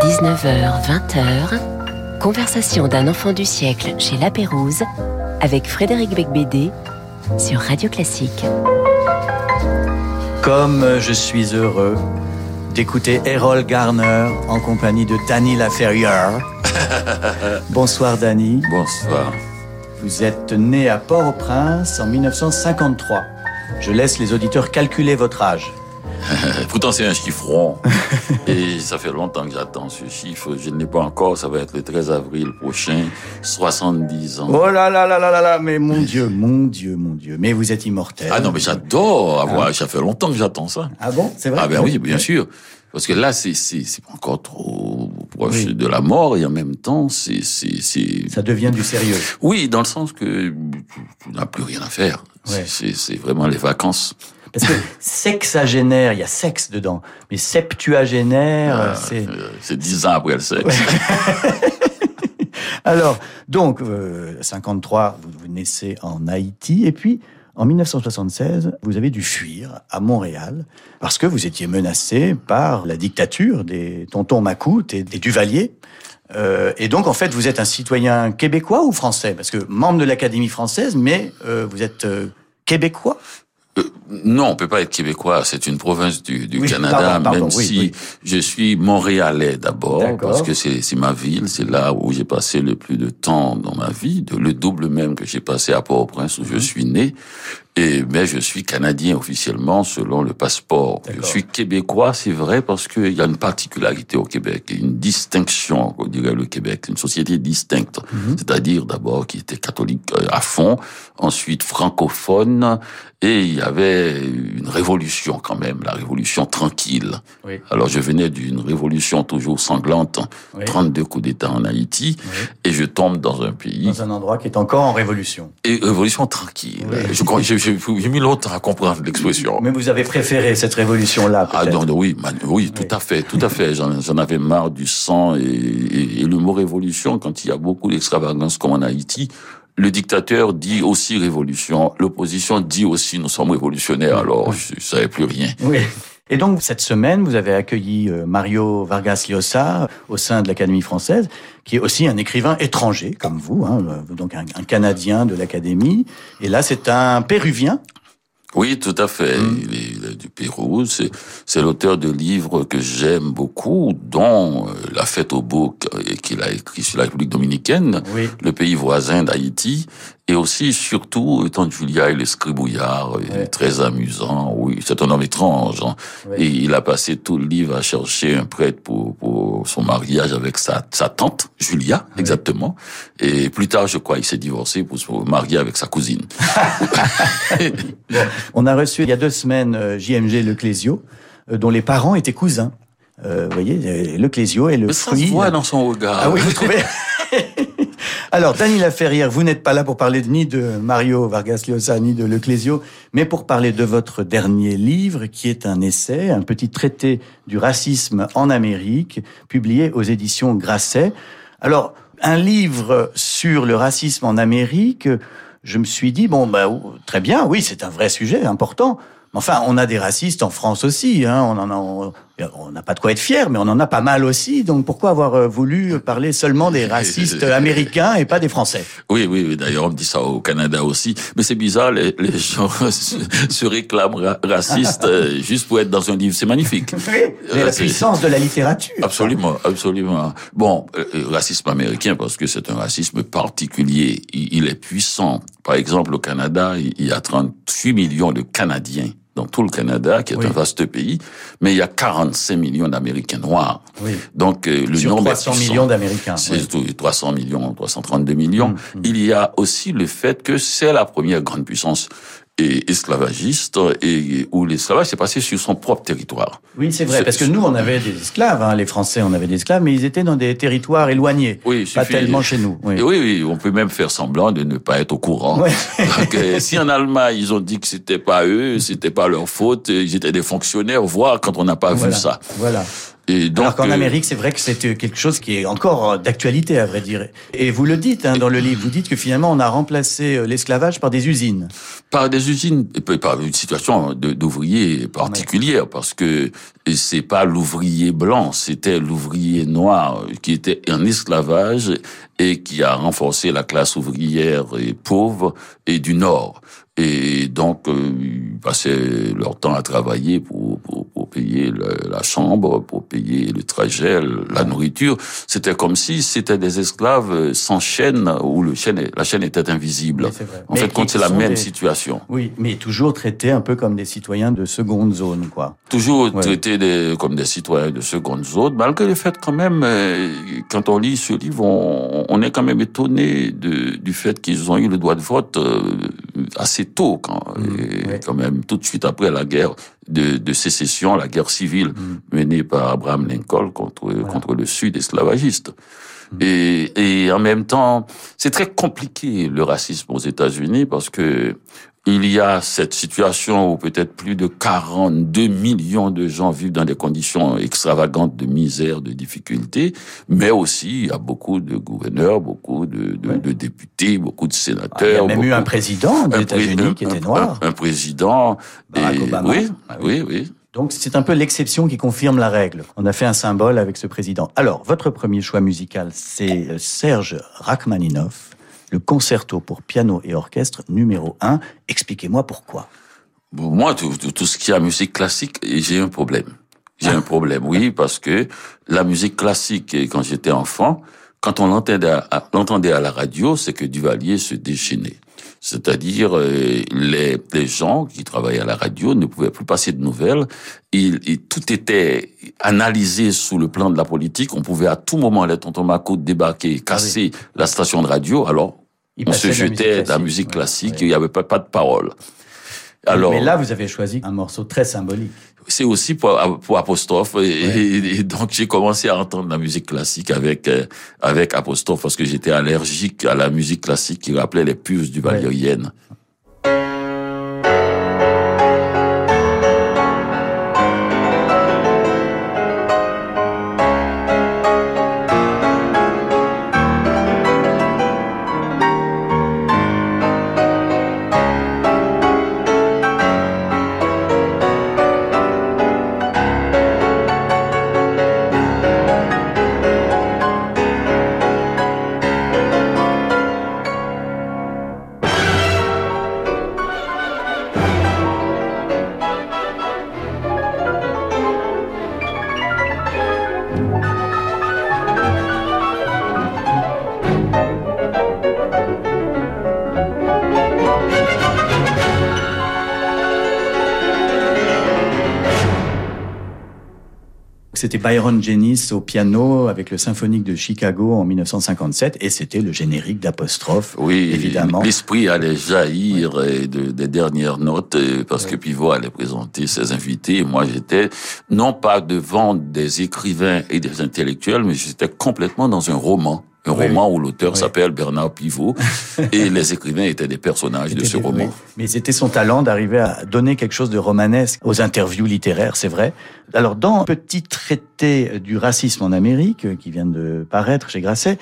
19h, 20h, conversation d'un enfant du siècle chez La Pérouse avec Frédéric Becbédé sur Radio Classique. Comme je suis heureux d'écouter Errol Garner en compagnie de Danny Laferrière. Bonsoir Danny. Bonsoir. Vous êtes né à Port-au-Prince en 1953. Je laisse les auditeurs calculer votre âge. Pourtant, c'est un chiffron. Et ça fait longtemps que j'attends ce chiffre. Je ne l'ai pas encore. Ça va être le 13 avril prochain. 70 ans. Oh là là là là là là. Mais mon Dieu, mon Dieu, mon Dieu. Mais vous êtes immortel. Ah non, mais j'adore avoir. Ah. Ça fait longtemps que j'attends ça. Ah bon? C'est vrai? Ah ben oui, bien sûr. Parce que là, c'est c'est encore trop proche de la mort et en même temps, c'est c'est c'est. Ça devient du sérieux. Oui, dans le sens que tu n'as plus rien à faire. Ouais. C'est vraiment les vacances. Parce que sexagénaire, il y a sexe dedans. Mais septuagénaire, ah, c'est... C'est dix ans après le sexe. Alors, donc, euh, 53, vous, vous naissez en Haïti, et puis, en 1976, vous avez dû fuir à Montréal parce que vous étiez menacé par la dictature des tontons Macoute et des Duvalier. Euh, et donc, en fait, vous êtes un citoyen québécois ou français? Parce que membre de l'Académie française, mais euh, vous êtes euh, québécois? Euh, non, on peut pas être québécois. C'est une province du, du Canada, même si je suis montréalais d'abord, parce que c'est ma ville, c'est là où j'ai passé le plus de temps dans ma vie, de, le double même que j'ai passé à Port-au-Prince où je mhm. suis né. Et, mais je suis canadien officiellement selon le passeport. Je suis québécois, c'est vrai, parce qu'il y a une particularité au Québec, une distinction, on dirait le Québec, une société distincte. Mhm. C'est-à-dire d'abord qui était catholique euh, à fond, ensuite francophone, et il y avait une révolution quand même, la révolution tranquille. Oui. Alors je venais d'une révolution toujours sanglante, oui. 32 coups d'État en Haïti, oui. et je tombe dans un pays... Dans un endroit qui est encore en révolution. Et révolution tranquille. Je crois, j'ai mis longtemps à comprendre l'expression. Mais vous avez préféré cette révolution-là, Ah non, non, oui, oui, tout à fait, tout à fait. J'en avais marre du sang et, et, et, le mot révolution, quand il y a beaucoup d'extravagance comme en Haïti, le dictateur dit aussi révolution, l'opposition dit aussi nous sommes révolutionnaires, alors je ne savais plus rien. Oui. Et donc, cette semaine, vous avez accueilli euh, Mario Vargas Llosa au sein de l'Académie française, qui est aussi un écrivain étranger, comme vous, hein, euh, donc un, un Canadien de l'Académie. Et là, c'est un Péruvien oui, tout à fait. Mmh. Il, est, du Pérou. C'est l'auteur de livres que j'aime beaucoup, dont euh, La fête au bouc, qu'il a écrit sur la République dominicaine, oui. le pays voisin d'Haïti, et aussi, surtout, étant Julia et l'escribouillard, ouais. très amusant. Oui, c'est un homme étrange. Hein. Et il a passé tout le livre à chercher un prêtre pour, pour son mariage avec sa, sa tante, Julia, exactement. Et plus tard, je crois, il s'est divorcé pour se marier avec sa cousine. bon, on a reçu il y a deux semaines euh, JMG Leclésio, euh, dont les parents étaient cousins. Euh, vous voyez, Leclésio est le Mais fruit. Ça se voit dans son regard. Ah oui, vous trouvez? Alors, Dany Laferrière, vous n'êtes pas là pour parler ni de Mario Vargas Llosa, ni de Leclésio, mais pour parler de votre dernier livre, qui est un essai, un petit traité du racisme en Amérique, publié aux éditions Grasset. Alors, un livre sur le racisme en Amérique, je me suis dit, bon, bah, très bien, oui, c'est un vrai sujet important. Enfin, on a des racistes en France aussi. Hein. On en a, on n'a pas de quoi être fier, mais on en a pas mal aussi. Donc pourquoi avoir euh, voulu parler seulement des racistes américains et pas des Français? Oui, oui, oui. D'ailleurs, on me dit ça au Canada aussi. Mais c'est bizarre, les, les gens se, réclament ra racistes euh, juste pour être dans un livre. C'est magnifique. Mais la puissance de la littérature. Absolument, absolument. Bon, euh, racisme américain parce que c'est un racisme particulier. Il, il est puissant. Par exemple, au Canada, il y a 38 millions de Canadiens dans tout le Canada, qui est oui. un vaste pays, mais il y a 45 millions d'Américains noirs. Oui. Donc euh, le Sur nombre 300 millions d'Américains. C'est oui. 300 millions, 332 millions. Mmh, mmh. Il y a aussi le fait que c'est la première grande puissance et esclavagiste et où l'esclavage s'est passé sur son propre territoire. Oui, c'est vrai, parce que nous, on avait des esclaves, hein, les Français, on avait des esclaves, mais ils étaient dans des territoires éloignés, oui, pas suffit, tellement chez nous. Oui. oui, oui, on peut même faire semblant de ne pas être au courant. Donc, euh, si en Allemagne, ils ont dit que c'était pas eux, c'était pas leur faute, ils étaient des fonctionnaires, voire quand on n'a pas voilà. vu ça. Voilà. Et donc, Alors qu'en Amérique, c'est vrai que c'est quelque chose qui est encore d'actualité, à vrai dire. Et vous le dites hein, dans le livre, vous dites que finalement, on a remplacé l'esclavage par des usines. Par des usines, et par une situation d'ouvrier particulière, parce que c'est pas l'ouvrier blanc, c'était l'ouvrier noir qui était en esclavage et qui a renforcé la classe ouvrière et pauvre et du Nord. Et donc, euh, ils passaient leur temps à travailler pour, pour, payer la chambre, pour payer le trajet, la nourriture. C'était comme si c'était des esclaves sans chaîne, où le chaîne, la chaîne était invisible. En fait, quand c'est la même situation. Oui, mais toujours traités un peu comme des citoyens de seconde zone, quoi. Toujours traités des, comme des citoyens de seconde zone, malgré le fait quand même, euh, quand on lit ce livre, on, on est quand même étonné de, du fait qu'ils ont eu le droit de vote euh, assez tôt, quand, mmh, quand même tout de suite après la guerre de, de sécession, la guerre civile mmh. menée par Abraham Lincoln contre contre le Sud esclavagiste. Et, et en même temps, c'est très compliqué le racisme aux États-Unis parce que il y a cette situation où peut-être plus de 42 millions de gens vivent dans des conditions extravagantes de misère, de difficulté, mais aussi il y a beaucoup de gouverneurs, beaucoup de, de, de députés, beaucoup de sénateurs. Ah, il y a même eu un président des États-Unis qui était noir. Un, président. Barack Obama. Oui, ah oui, oui. Donc c'est un peu l'exception qui confirme la règle. On a fait un symbole avec ce président. Alors, votre premier choix musical, c'est Serge Rachmaninoff le concerto pour piano et orchestre numéro 1. Expliquez-moi pourquoi. moi, tout, ce qui est musique classique, j'ai un problème. J'ai un problème, oui, parce que la musique classique, quand j'étais enfant, quand on l'entendait à, l'entendait à la radio, c'est que Duvalier se déchaînait. C'est-à-dire euh, les, les, gens qui travaillaient à la radio ne pouvaient plus passer de nouvelles. Il, tout était analysé sous le plan de la politique. On pouvait à tout moment, les tontons Mako débarquer, casser la station de radio. Alors on se jetait dans la musique classique, il n'y avait pas, pas de parole. Alors, mais là, vous avez choisi un morceau très symbolique. C'est aussi pour, pour apostrophe, et, donc j'ai commencé à entendre la musique classique avec euh, avec apostrophe parce que j'étais allergique à la musique classique qui rappelait les puces du valérienne. Byron Janis au piano avec le symphonique de Chicago en 1957 et c'était le générique d'apostrophe. Oui, évidemment. L'esprit allait jaillir des dernières notes parce que Pivot allait présenter ses invités. moi, j'étais non pas devant des écrivains et des intellectuels, mais j'étais complètement dans un roman roman où l'auteur s'appelle Bernard Pivot et les écrivains étaient des personnages de ce roman. Mais c'était son talent d'arriver à donner quelque chose de romanesque aux interviews littéraires, c'est vrai. Alors dans Petit traité du racisme en Amérique, qui vient de paraître chez Grasset,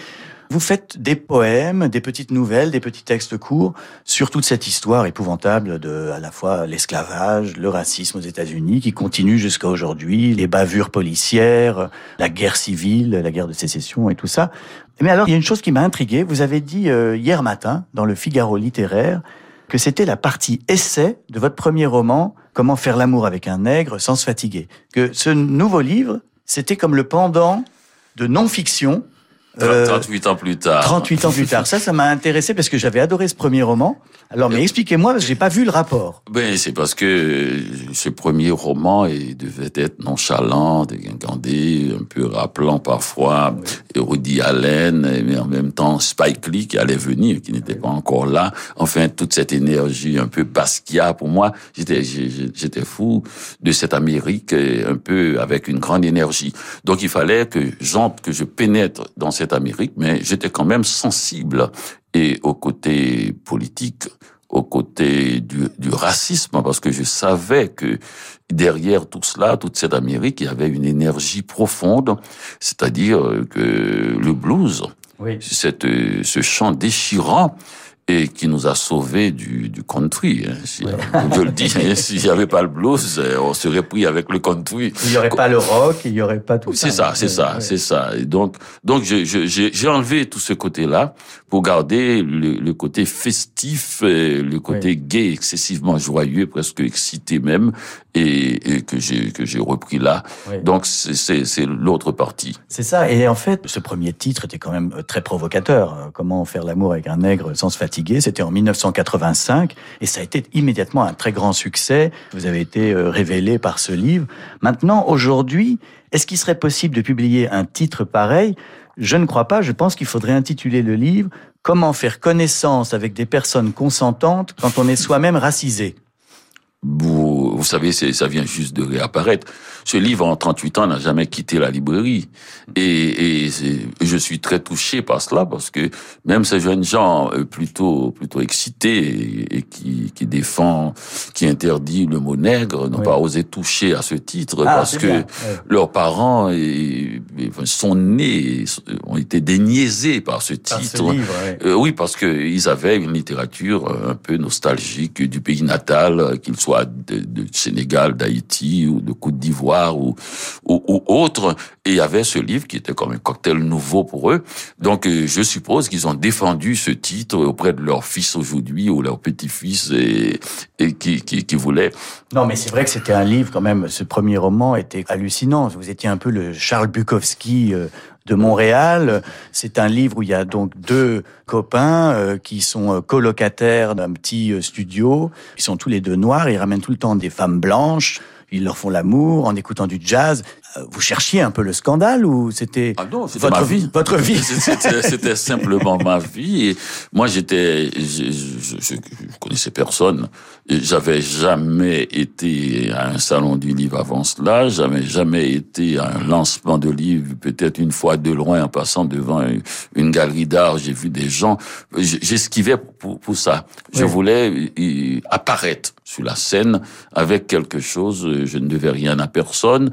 vous faites des poèmes, des petites nouvelles, des petits textes courts sur toute cette histoire épouvantable de à la fois l'esclavage, le racisme aux États-Unis qui continue jusqu'à aujourd'hui, les bavures policières, la guerre civile, la guerre de sécession et tout ça. Mais alors, il y a une chose qui m'a intrigué. Vous avez dit euh, hier matin dans le Figaro littéraire que c'était la partie essai de votre premier roman, Comment faire l'amour avec un nègre sans se fatiguer. Que ce nouveau livre, c'était comme le pendant de non-fiction 38 euh, ans plus tard. 38 ans plus tard. Ça, ça m'a intéressé parce que j'avais adoré ce premier roman. Alors, mais expliquez-moi, parce que j'ai pas vu le rapport. Ben, c'est parce que ce premier roman il devait être nonchalant, déguindé, un peu rappelant parfois oui. Rudy Allen, mais en même temps Spike Lee qui allait venir, qui n'était pas encore là. Enfin, toute cette énergie un peu Basquiat pour moi, j'étais, j'étais fou de cette Amérique un peu avec une grande énergie. Donc, il fallait que j'entre, que je pénètre dans cette Amérique, mais j'étais quand même sensible et au côté politique au côté du, du, racisme, parce que je savais que derrière tout cela, toute cette Amérique, il y avait une énergie profonde, c'est-à-dire que le blues, oui. cette, ce chant déchirant, et qui nous a sauvés du, du country. Hein, si, je le dis, hein, s'il n'y avait pas le blues, euh, on serait pris avec le country. Il n'y aurait pas le rock, il n'y aurait pas tout ça. C'est ça, c'est ça, c'est ça. Et donc, donc j'ai enlevé tout ce côté-là pour garder le, le, côté festif, le côté gay, excessivement joyeux, presque excité même, et, et que j'ai que j'ai repris là. Donc c'est l'autre partie. C'est ça. Et en fait, ce premier titre était quand même très provocateur. Comment faire l'amour avec un nègre sans se fatiguer c'était en 1985 et ça a été immédiatement un très grand succès. Vous avez été euh, révélé par ce livre. Maintenant, aujourd'hui, est-ce qu'il serait possible de publier un titre pareil? Je ne crois pas. Je pense qu'il faudrait intituler le livre Comment faire connaissance avec des personnes consentantes quand on est soi-même racisé. Vous savez, ça vient juste de réapparaître. Ce livre, en 38 ans, n'a jamais quitté la librairie. Et, et je suis très touché par cela, parce que même ces jeunes gens euh, plutôt plutôt excités et, qui, qui défend, qui interdit le mot nègre, n'ont pas osé toucher à ce titre, ah, parce que leurs parents et, sont nés, ont été déniaisés par ce titre. Euh, oui, parce qu'ils avaient une littérature un peu nostalgique du pays natal, qu'ils soit de, de Sénégal, d'Haïti ou de Côte d'Ivoire ou, ou, ou, autre. Et il y avait ce livre qui était comme un cocktail nouveau pour eux. Donc euh, je suppose qu'ils ont défendu ce titre auprès de leur fils aujourd'hui ou leur petit-fils et, et qui, qui, qui voulaient. Non, mais c'est vrai que c'était un livre quand même. Ce premier roman était hallucinant. Vous étiez un peu le Charles Bukowski euh, de Montréal. C'est un livre où il y a donc deux copains euh, qui sont euh, colocataires d'un petit euh, studio. Ils sont tous les deux noirs. Ils ramènent tout le temps des femmes blanches. Ils leur font l'amour en écoutant du jazz. Euh, vous cherchiez un peu le scandale ou c'était ah non, votre vie Votre vie? C'était simplement ma vie. Et moi, j'étais, je, je, je, connaissais personne. J'avais jamais été à un salon du livre avant cela. J'avais jamais été à un lancement de livre. Peut-être une fois de loin, en passant devant une, galerie d'art, j'ai vu des gens. J'esquivais pour, pour, ça. Je voulais apparaître sur la scène avec quelque chose. Je ne devais rien à personne.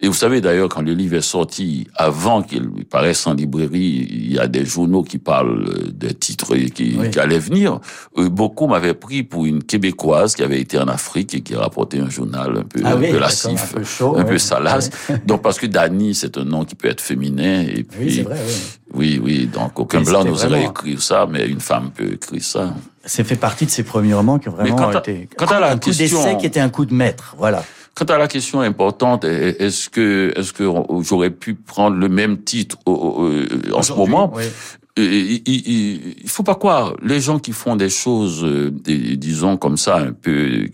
Et savez d'ailleurs, quand le livre est sorti, avant qu'il paraisse en librairie, il y a des journaux qui parlent des titres qui, qui allaient venir. Euh, beaucoup m'avaient pris pour une Québécoise qui avait été en Afrique et qui rapportait un journal un peu, ah un peu lassif, un peu, chaud, un peu salace. Donc parce que Dani, c'est un nom qui peut être féminin. Et puis, oui, c'est vrai, oui. Oui, donc aucun blanc n'oserait écrire ça, mais une femme peut écrire ça. C'est fait partie de ses premiers romans qui ont vraiment été quand à la un question... coup d'essai qui était un coup de maître, voilà. Quant à la question importante, est-ce que est-ce que j'aurais pu prendre le même titre en ce moment il, il, il, faut pas croire les gens qui font des choses, euh, disons comme ça, un peu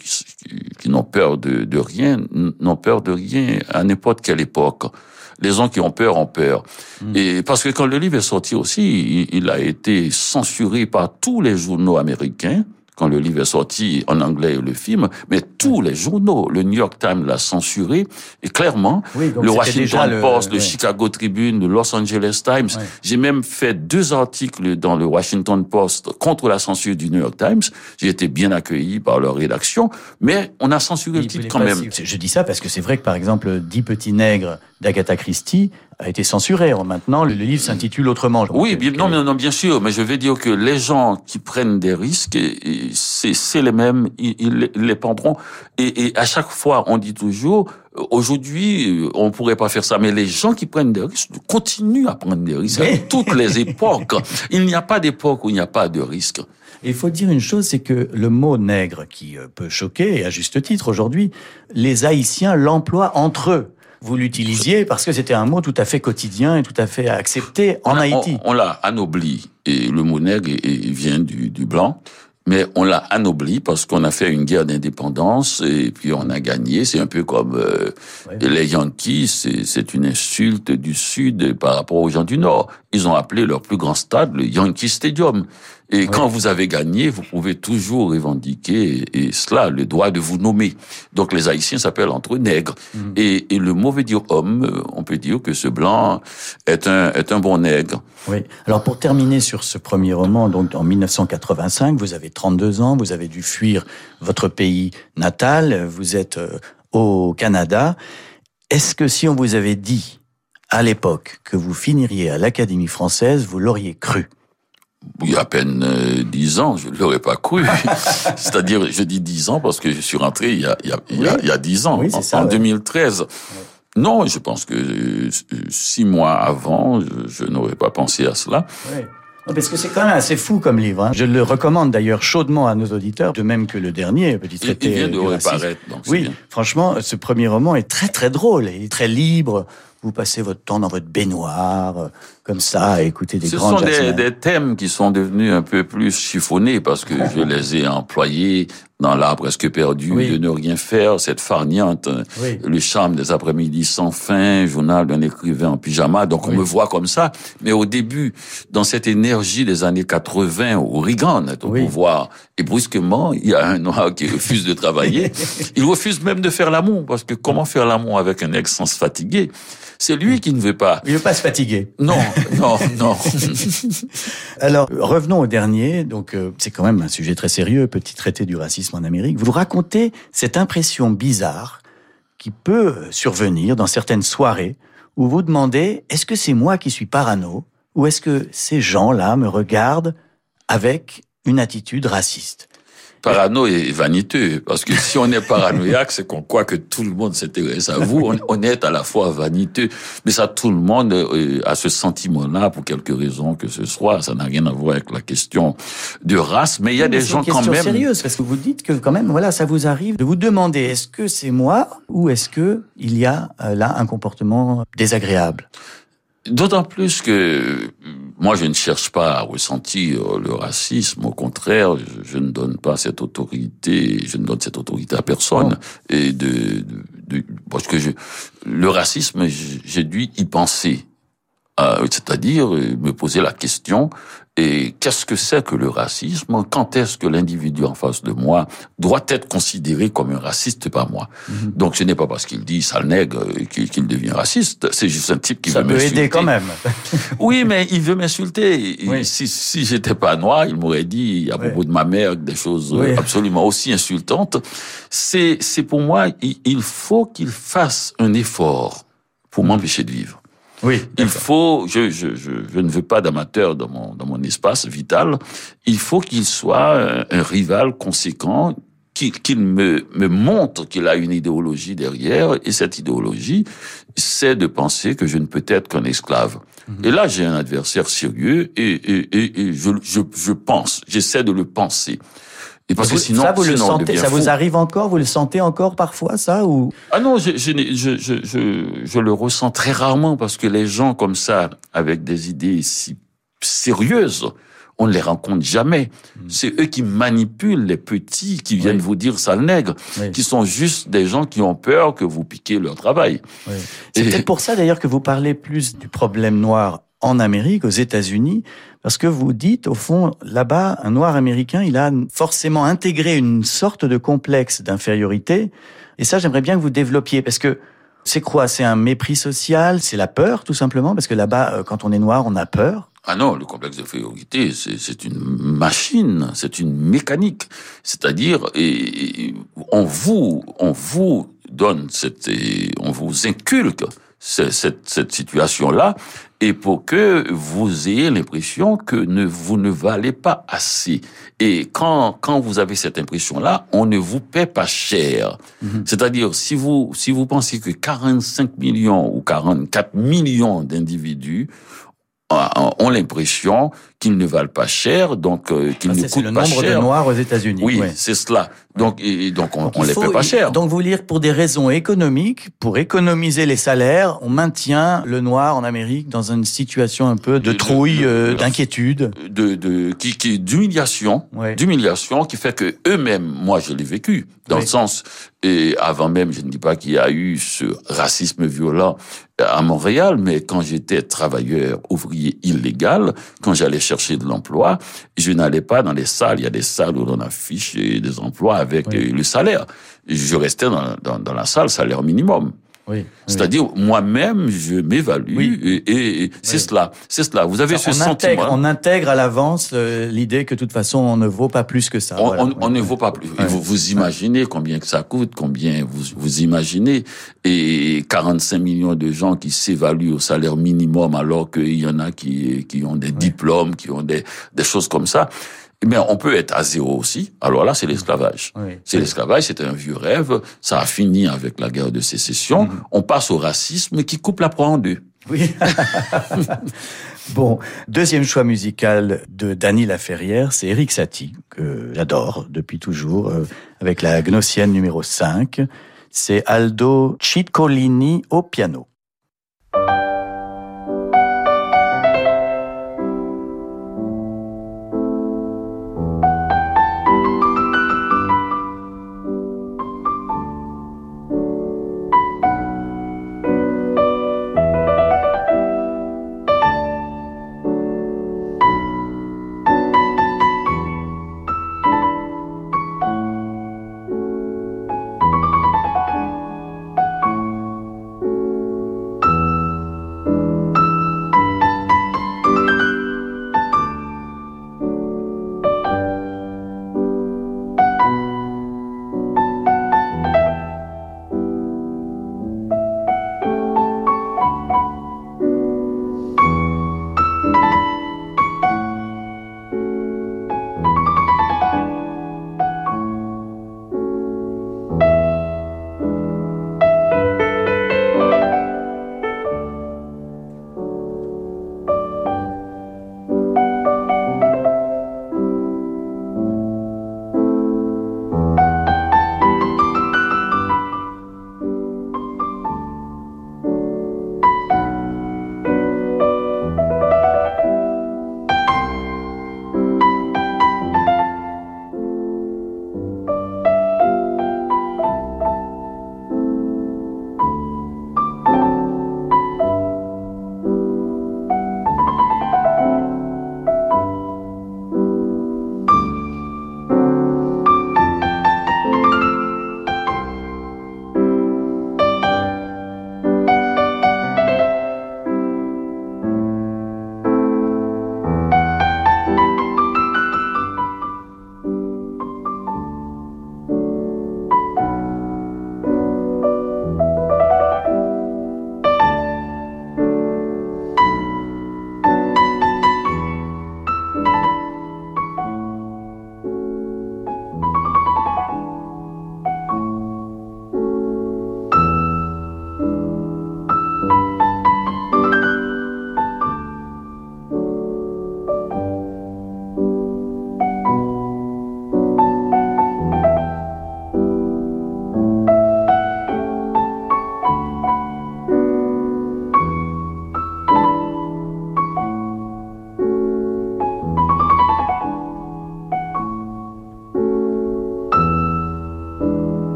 qui, n'ont peur de, de rien, n'ont peur de rien à n'importe quelle époque. Les gens qui ont peur ont peur. Hmm. Et parce que quand le livre est sorti aussi, il a été censuré par tous les journaux américains quand le livre est sorti en anglais le film, mais tous les journaux, le New York Times l'a censuré, et clairement, le Washington Post, le, Chicago Tribune, le Los Angeles Times, j'ai même fait deux articles dans le Washington Post contre la censure du New York Times, j'ai été bien accueilli par leur rédaction, mais on a censuré le titre quand même. Je dis ça parce que c'est vrai que par exemple, Dix petits nègres d'Agatha Christie a été censuré. Maintenant, le livre s'intitule autrement. Oui, bien, non, non, bien sûr, mais je vais dire que les gens qui prennent des risques, c'est les mêmes, ils, les prendront. Et, et, à chaque fois, on dit toujours, aujourd'hui, on pourrait pas faire ça, mais les gens qui prennent des risques continuent à prendre des risques à toutes les époques. Il n'y a pas d'époque où il n'y a pas de risque. Il faut dire une chose, c'est que le mot nègre, qui euh, peut choquer, et à juste titre aujourd'hui, les Haïtiens l'emploient entre eux vous l'utilisiez parce que c'était un mot tout à fait quotidien et tout à fait accepté en Haïti. On, l'a anobli et le mot nègre vient du, du blanc. Mais on l'a anobli parce qu'on a fait une guerre d'indépendance et puis on a gagné. C'est un peu comme euh, les Yankees, c'est une insulte du Sud par rapport aux gens du Nord. Ils ont appelé leur plus grand stade le Yankee Stadium. Et quand vous avez gagné, vous pouvez toujours revendiquer et, cela, le droit de vous nommer. Donc les Haïtiens s'appellent entre eux nègres. Mhm. Et, et, le mauvais dire homme, euh, on peut dire que ce blanc est un, est un bon nègre. Oui. Alors pour terminer sur ce premier roman, donc en 1985, vous avez 32 ans, vous avez dû fuir votre pays natal, vous êtes euh, au Canada. Est-ce que si on vous avait dit à l'époque que vous finiriez à l'Académie française, vous l'auriez cru? Il y a à peine euh, dix ans, je ne l'aurais pas cru. C'est-à-dire, je dis dix ans parce que je suis rentré il y a, il y a, il y a, dix ans, en, 2013. Non, je pense que euh, six mois avant, je, n'aurais pas pensé à cela. Parce que c'est quand même assez fou comme livre. Hein. Je le recommande d'ailleurs chaudement à nos auditeurs, de même que le dernier, Petit traité. Il vient de reparaître. Donc oui, franchement, ce premier roman est très très drôle, il est très libre vous passez votre temps dans votre baignoire, comme ça, à écouter des grands Ce sont des, thèmes qui sont devenus un peu plus chiffonnés parce que je les ai employés dans l'art presque perdu de ne rien faire, cette farniante, le charme des après-midi sans fin, journal d'un écrivain en pyjama. Donc on me voit comme ça. Mais au début, dans cette énergie des années 80 où Reagan est au pouvoir, et brusquement, il y a un noir qui refuse de travailler. il refuse même de faire l'amour parce que comment faire l'amour avec un ex sans se fatiguer? C'est lui qui ne veut pas. Il ne veut pas se fatiguer. Non, non, non. Alors, revenons au dernier. Donc, euh, c'est quand même un sujet très sérieux, petit traité du racisme en Amérique. Vous racontez cette impression bizarre qui peut survenir dans certaines soirées où vous demandez est-ce que c'est moi qui suis parano ou est-ce que ces gens-là me regardent avec une attitude raciste? Parano et vaniteux. Parce que si on est paranoïaque, c'est qu'on croit que tout le monde s'intéresse à vous. On, est à la fois vaniteux. Mais ça, tout le monde euh, a ce sentiment-là pour quelque raison que ce soit. Ça n'a rien à voir avec la question de race. Mais il y a des gens quand même... C'est sérieuse, parce que vous dites que quand même, voilà, ça vous arrive de vous demander est-ce que c'est moi ou est-ce que il y a euh, là un comportement désagréable? D'autant plus que moi, je ne cherche pas à ressentir le racisme. Au contraire, je, ne donne pas cette autorité, je ne donne cette autorité à personne. Et de, de, parce que je, le racisme, j'ai dû y penser. Euh, c'est-à-dire me poser la question et qu'est-ce que c'est que le racisme? Quand est-ce que l'individu en face de moi doit être considéré comme un raciste par moi? Mhm. Donc ce n'est pas parce qu'il dit sale nègre qu'il devient raciste, c'est juste un type qui veut m'insulter. Ça peut aider quand même. oui, mais il veut m'insulter. Si, si j'étais pas noir, il m'aurait dit à propos de ma mère des choses absolument aussi insultantes. C'est pour moi, il faut qu'il fasse un effort pour m'empêcher de vivre. Oui. Il faut, je, je, je, je, ne veux pas d'amateur dans mon, dans mon espace vital. Il faut qu'il soit un, rival conséquent, qu'il me, me montre qu'il a une idéologie derrière, et cette idéologie, c'est de penser que je ne peux être qu'un esclave. Mhm. Et là, j'ai un adversaire sérieux, et, et, et, et je, je, je pense, j'essaie de le penser. Et parce que sinon, ça, vous le sentez, ça vous arrive encore, vous le sentez encore parfois, ça ou? Ah non, je, je, je, je, je le ressens très rarement parce que les gens comme ça, avec des idées si sérieuses, on ne les rencontre jamais. Hmm. C'est eux qui manipulent les petits qui viennent vous dire sale nègre, qui sont juste des gens qui ont peur que vous piquiez leur travail. C'est peut-être pour ça d'ailleurs que vous parlez plus du problème noir en Amérique, aux États-Unis, parce que vous dites, au fond, là-bas, un noir américain, il a forcément intégré une sorte de complexe d'infériorité. Et ça, j'aimerais bien que vous développiez, parce que c'est quoi? C'est un mépris social? C'est la peur, tout simplement? Parce que là-bas, euh, quand on est noir, on a peur? Ah non, le complexe d'infériorité, c'est une machine, c'est une mécanique. C'est-à-dire, et, on vous, on vous donne cette, on vous inculque cette, cette situation-là, et pour que vous ayez l'impression que ne, vous ne valez pas assez. Et quand, quand vous avez cette impression-là, on ne vous paie pas cher. Mhm. C'est-à-dire, si vous, si vous pensez que 45 millions ou 44 millions d'individus ont l'impression qu'ils ne valent pas cher, donc euh, qu'ils ah, ne coûtent pas cher. C'est le nombre de Noirs aux États-Unis. Oui, c'est cela. Donc, et, donc on, on les paie pas cher. Donc vous lire pour des raisons économiques, pour économiser les salaires, on maintient le noir en Amérique dans une situation un peu de, trouille, euh, d'inquiétude, de, de qui, qui d'humiliation, d'humiliation qui fait que eux-mêmes, moi je l'ai vécu dans le sens Et avant même, je ne dis pas qu'il y a eu ce racisme violent à Montréal, mais quand j'étais travailleur ouvrier illégal, quand j'allais chercher de l'emploi, je n'allais pas dans les salles. Il y a des salles où l'on affiche des emplois avec le salaire. Je restais dans, dans, dans la salle salaire minimum. Oui, C'est-à-dire, moi-même, je m'évalue et, c'est cela. C'est cela. Vous avez ce on sentiment. Intègre, on intègre à l'avance euh, l'idée que de toute façon, on ne vaut pas plus que ça. On, ne vaut pas plus. Vous, vous imaginez combien que ça coûte, combien vous, vous imaginez. Et 45 millions de gens qui s'évaluent au salaire minimum alors qu'il y en a qui, qui ont des diplômes, qui ont des, des choses comme ça. Mais on peut être à zéro aussi. Alors là, c'est l'esclavage. C'est l'esclavage, c'est un vieux rêve. Ça a fini avec la guerre de sécession. Mhm. On passe au racisme qui coupe la proie en deux. Oui. bon, deuxième choix musical de Dany Laferrière, c'est Eric Satie, que j'adore depuis toujours, euh, avec la Gnossienne numéro 5. C'est Aldo Ciccolini au piano.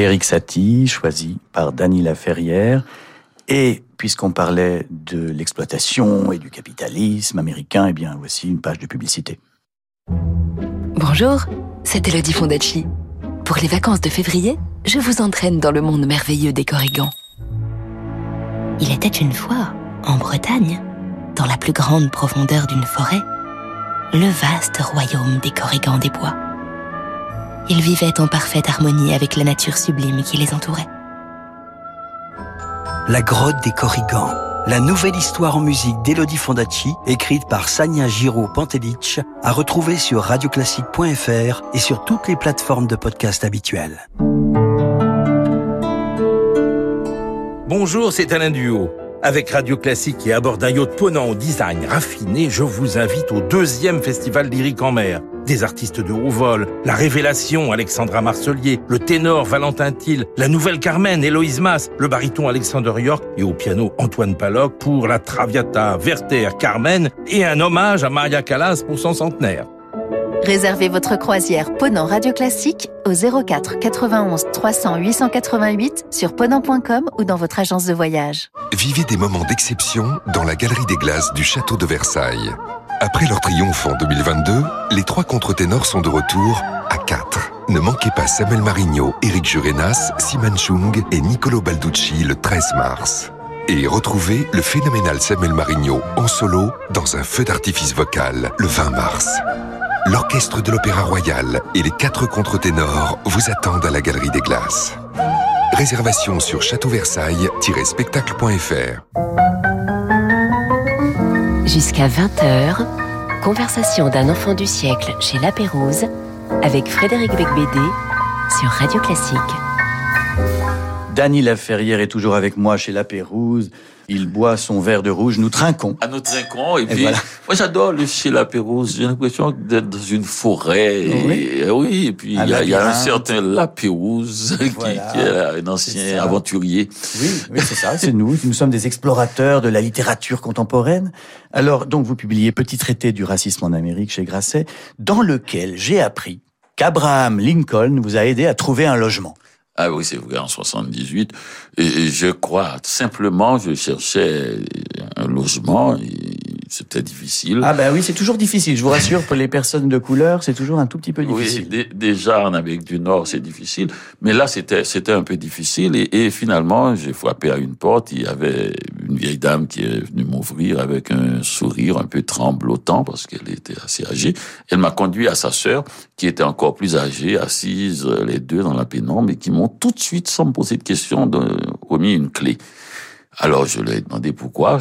Eric Satie, choisi par Dany Laferrière. Et puisqu'on parlait de l'exploitation et du capitalisme américain, eh bien voici une page de publicité. Bonjour, c'est Elodie Fondacci. Pour les vacances de février, je vous entraîne dans le monde merveilleux des Corrigans. Il était une fois, en Bretagne, dans la plus grande profondeur d'une forêt, le vaste royaume des Corrigans des bois. Ils vivaient en parfaite harmonie avec la nature sublime qui les entourait. La grotte des Corrigans, la nouvelle histoire en musique d'Elodie Fondacci, écrite par Sania Giraud Pantelic, à retrouver sur radioclassique.fr et sur toutes les plateformes de podcast habituelles. Bonjour, c'est Alain Duo. Avec Radio Classique et à bord d'un yacht ponant au design raffiné, je vous invite au deuxième festival lyrique en mer. Des artistes de haut vol, la révélation Alexandra Marcelier, le ténor Valentin Thiel, la nouvelle Carmen Héloïse Mass, le baryton Alexander York et au piano Antoine Paloc pour la Traviata Werther Carmen et un hommage à Maria Callas pour son centenaire. Réservez votre croisière Ponant Radio Classique au 04 91 300 888 sur ponant.com ou dans votre agence de voyage. Vivez des moments d'exception dans la Galerie des Glaces du Château de Versailles. Après leur triomphe en 2022, les trois contre-ténors sont de retour à 4. Ne manquez pas Samuel Marigno, Eric Jurenas, Simon Chung et Nicolo Balducci le 13 mars. Et retrouvez le phénoménal Samuel Marigno en solo dans un feu d'artifice vocal le 20 mars. L'orchestre de l'Opéra Royal et les quatre contre-ténors vous attendent à la Galerie des Glaces. Réservation sur châteauversailles-spectacle.fr. Jusqu'à 20h, conversation d'un enfant du siècle chez La Pérouse avec Frédéric Becbédé sur Radio Classique. Dany Laferrière est toujours avec moi chez La Pérouse. Il boit son verre de rouge. Nous trinquons. À nous trinquons. Et, puis, moi, j'adore le chez La Pérouse. J'ai l'impression d'être dans une forêt. Oui. Et, puis, il y, a un certain La Pérouse qui, est un ancien aventurier. Oui, oui c'est ça. C'est nous. Nous sommes des explorateurs de la littérature contemporaine. Alors, donc, vous publiez Petit traité du racisme en Amérique chez Grasset, dans lequel j'ai appris qu'Abraham Lincoln vous a aidé à trouver un logement. Ah oui, c'est vrai, en 78. Et je crois, simplement, je cherchais un logement. Et c'était difficile. Ah ben oui, c'est toujours difficile. Je vous rassure, pour les personnes de couleur, c'est toujours un tout petit peu difficile. Oui, déjà en Amérique du Nord, c'est difficile, mais là c'était c'était un peu difficile et, et finalement j'ai frappé à une porte. Il y avait une vieille dame qui est venue m'ouvrir avec un sourire un peu tremblotant parce qu'elle était assez âgée. Elle m'a conduit à sa sœur qui était encore plus âgée, assise les deux dans la pénombre et qui m'ont tout de suite, sans me poser de questions, remis une clé. Alors je lui ai demandé pourquoi,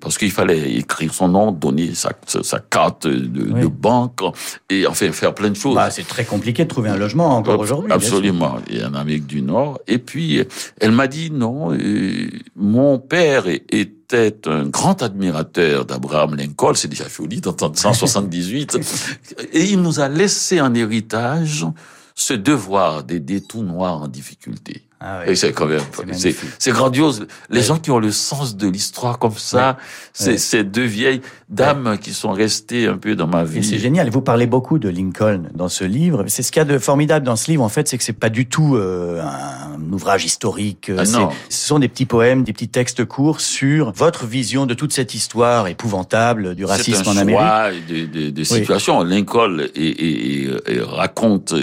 parce qu'il fallait écrire son nom, donner sa, sa carte de, de, banque et enfin faire plein de choses. Bah, c'est très compliqué de trouver un logement encore aujourd'hui. Absolument, et en Amérique du Nord. Et puis elle m'a dit non, euh, mon père était un grand admirateur d'Abraham Lincoln, c'est déjà joli d'entendre 178, et il nous a laissé en héritage ce devoir d'aider tout noir en difficulté. Ah et c'est quand même, c'est grandiose. Les gens qui ont le sens de l'histoire comme ça, c'est ces deux vieilles dames qui sont restées un peu dans ma vie. C'est génial. Vous parlez beaucoup de Lincoln dans ce livre. C'est ce qu'il y a de formidable dans ce livre, en fait, c'est que c'est pas du tout euh, un ouvrage historique. Ah non. Ce sont des petits poèmes, des petits textes courts sur votre vision de toute cette histoire épouvantable du racisme en Amérique. C'est des, des, situations. Lincoln et, et, et raconte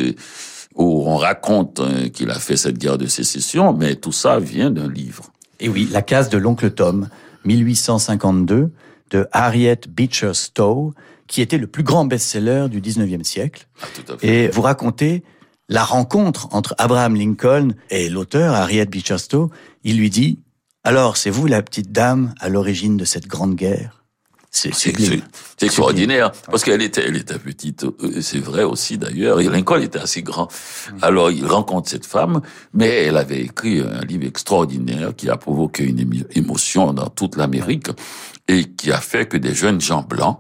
où on raconte hein, qu'il a fait cette guerre de sécession, mais tout ça vient d'un livre. Et oui, La case de l'oncle Tom, 1852, de Harriet Beecher Stowe, qui était le plus grand best-seller du 19e siècle. Ah, tout à fait. Et vous racontez la rencontre entre Abraham Lincoln et l'auteur, Harriet Beecher Stowe. Il lui dit, alors c'est vous la petite dame à l'origine de cette grande guerre? C'est extraordinaire parce qu'elle était, elle était petite. Euh, c'est vrai aussi d'ailleurs. Et Lincoln était assez grand. Alors il rencontre cette femme, mais elle avait écrit un livre extraordinaire qui a provoqué une émotion dans toute l'Amérique et qui a fait que des jeunes gens blancs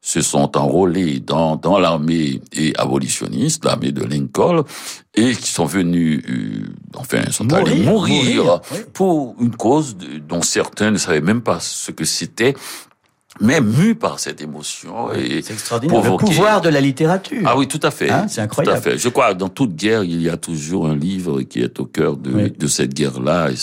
se sont enrôlés dans, dans l'armée et abolitionniste, l'armée de Lincoln, et qui sont venus, euh, enfin, sont mourir, allés mourir, pour une cause dont certains ne savaient même pas ce que c'était, mais mu par cette émotion et c'est extraordinaire le pouvoir de la littérature. Ah oui, tout à fait. Hein, c'est incroyable. Tout à fait. Je crois que dans toute guerre, il y a toujours un livre qui est au cœur de, de cette guerre-là. Et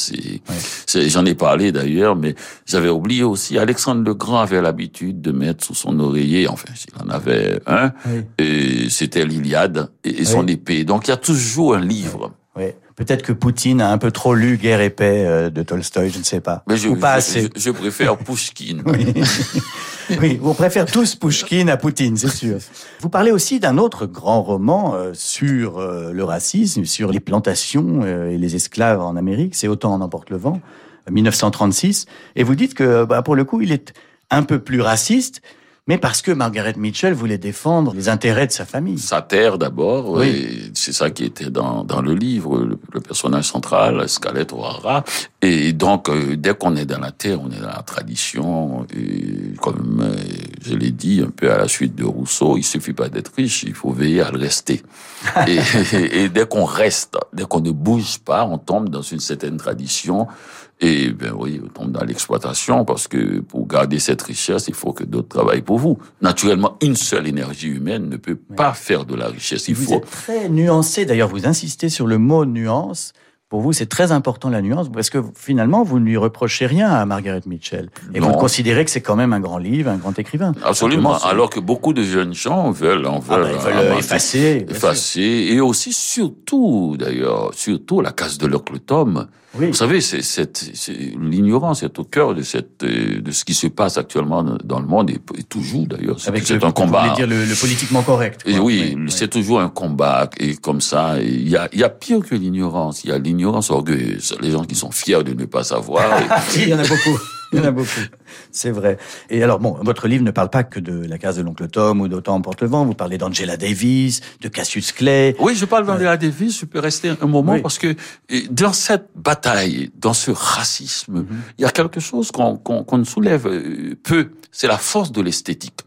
c'est, j'en ai parlé d'ailleurs, mais j'avais oublié aussi. Alexandre le Grand avait l'habitude de mettre sous son oreiller, enfin, s'il en avait un, et c'était l'Iliade et, son épée. Donc il y a toujours un livre. Oui. Peut-être que Poutine a un peu trop lu Guerre et paix euh, de Tolstoï, je ne sais pas. Mais je, Ou pas assez. Je, préfère Pushkin. oui. oui, on préfère tous Pushkin à Poutine, c'est sûr. Vous parlez aussi d'un autre grand roman euh, sur euh, le racisme, sur les plantations et les esclaves en Amérique. C'est Autant en emporte le vent, 1936. Et vous dites que, bah, pour le coup, il est un peu plus raciste, mais parce que Margaret Mitchell voulait défendre les intérêts de sa famille. Sa terre d'abord, oui. c'est ça qui était dans, dans le livre, le, personnage central, Scarlett O'Hara. Et donc, euh, dès qu'on est dans la terre, on est dans la tradition. Et comme euh, je l'ai dit un peu à la suite de Rousseau, il suffit pas d'être riche, il faut veiller à le rester. et, et, dès qu'on reste, dès qu'on ne bouge pas, on tombe dans une certaine tradition et ben oui, on tombe dans l'exploitation parce que pour garder cette richesse, il faut que d'autres travaillent pour vous. Naturellement, une seule énergie humaine ne peut pas faire de la richesse. Il vous faut. Êtes très nuancé. D'ailleurs, vous insistez sur le mot nuance. Pour vous, c'est très important la nuance, parce que finalement, vous ne lui reprochez rien à Margaret Mitchell. Et vous considérez que c'est quand même un grand livre, un grand écrivain. Absolument. Alors que beaucoup de jeunes gens veulent, en ah veulent, bah, veulent effacer. Effacer. Et aussi, surtout, d'ailleurs, surtout la case de l'oncle Tom vous savez, c'est, l'ignorance est au cœur de cette euh, de ce qui se passe actuellement dans le monde et, toujours d'ailleurs. C'est, c'est un combat. Vous dire le, le politiquement correct. Et oui, c'est toujours un combat et comme ça, il y a, y a pire que l'ignorance. Il y a l'ignorance orgueilleuse. Les gens qui sont fiers de ne pas savoir. il y en a beaucoup. Il y en a beaucoup. C'est vrai. Et alors, bon, votre livre ne parle pas que de la case de l'oncle Tom ou d'Autant emporte le vent. Vous parlez d'Angela Davis, de Cassius Clay. Oui, je parle d'Angela Davis. Je peux rester un moment parce que dans cette bataille, dans ce racisme, mhm. il y a quelque chose qu'on qu'on ne soulève euh, peu. C'est la force de l'esthétique.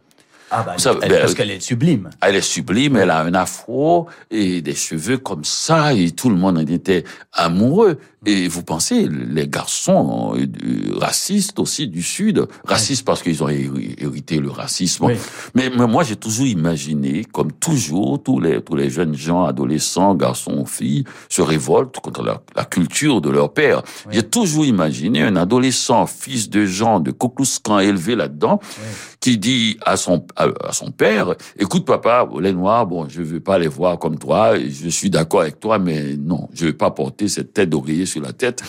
Ah bah, ben, parce qu'elle est sublime. Elle est sublime, elle a un afro et des cheveux comme ça et tout le monde en était amoureux. Et vous pensez, les garçons euh, racistes aussi du Sud, racistes parce qu'ils ont hérité le racisme. Mais, moi, j'ai toujours imaginé, comme toujours, tous les, tous les jeunes gens, adolescents, garçons, filles, se révoltent contre la, culture de leur père. J'ai toujours imaginé un adolescent, fils de gens de Kokouskan élevé là-dedans, qui dit à son, à, son père, écoute papa, les noirs, bon, je veux pas les voir comme toi, je suis d'accord avec toi, mais non, je veux pas porter cette tête d'oreiller la tête.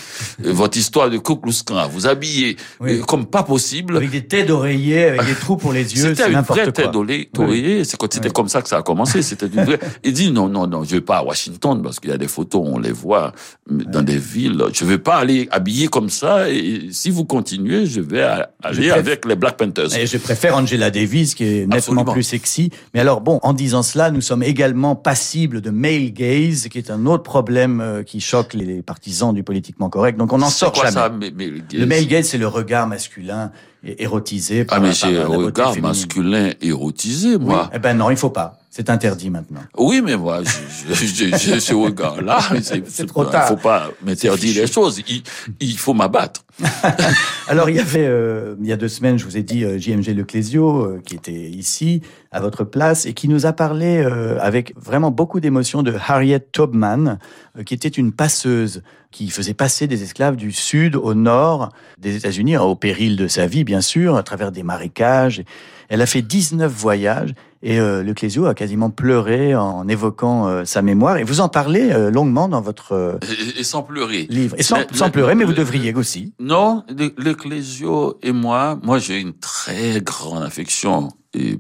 Euh, votre histoire de Kukluskan, vous habillez euh, comme pas possible. Avec des têtes d'oreiller, avec des trous pour les yeux, C'était une vraie tête d'oreiller. C'est quand c'était comme ça que ça a commencé. C'était une vraie. Il dit non, non, non, je vais pas à Washington parce qu'il y a des photos, on les voit dans des villes. Je veux pas aller habillé comme ça. Et si vous continuez, je vais aller avec les Black Panthers. Et je préfère Angela Davis qui est nettement plus sexy. Mais alors bon, en disant cela, nous sommes également passibles de male gaze, qui est un autre problème euh, qui choque les partisans du politiquement correct. Donc on en sort quoi jamais. Ça, mais, mais, le male gaze, c'est le regard masculin érotisé. Par, ah mais c'est un regard masculin érotisé, moi. Eh ben non, il faut pas. C'est interdit maintenant. Oui, mais moi, j'ai ce regard-là. C'est trop tard. Il faut pas m'interdire les choses. Il, il faut m'abattre. Alors, il y avait, euh, il y a deux semaines, je vous ai dit, euh, JMG Leclésio, euh, qui était ici, à votre place, et qui nous a parlé euh, avec vraiment beaucoup d'émotion de Harriet Tubman, qui était une passeuse, qui faisait passer des esclaves du sud au nord des États-Unis, au péril de sa vie, bien sûr, à travers des marécages. Elle a fait 19 voyages et euh, le Clésio a quasiment pleuré en évoquant euh, sa mémoire. Et vous en parlez euh, longuement dans votre euh, et, sans pleurer. livre. Et sans, sans pleurer, mais vous devriez aussi. Non, le, Clésio et moi, moi j'ai une très grande affection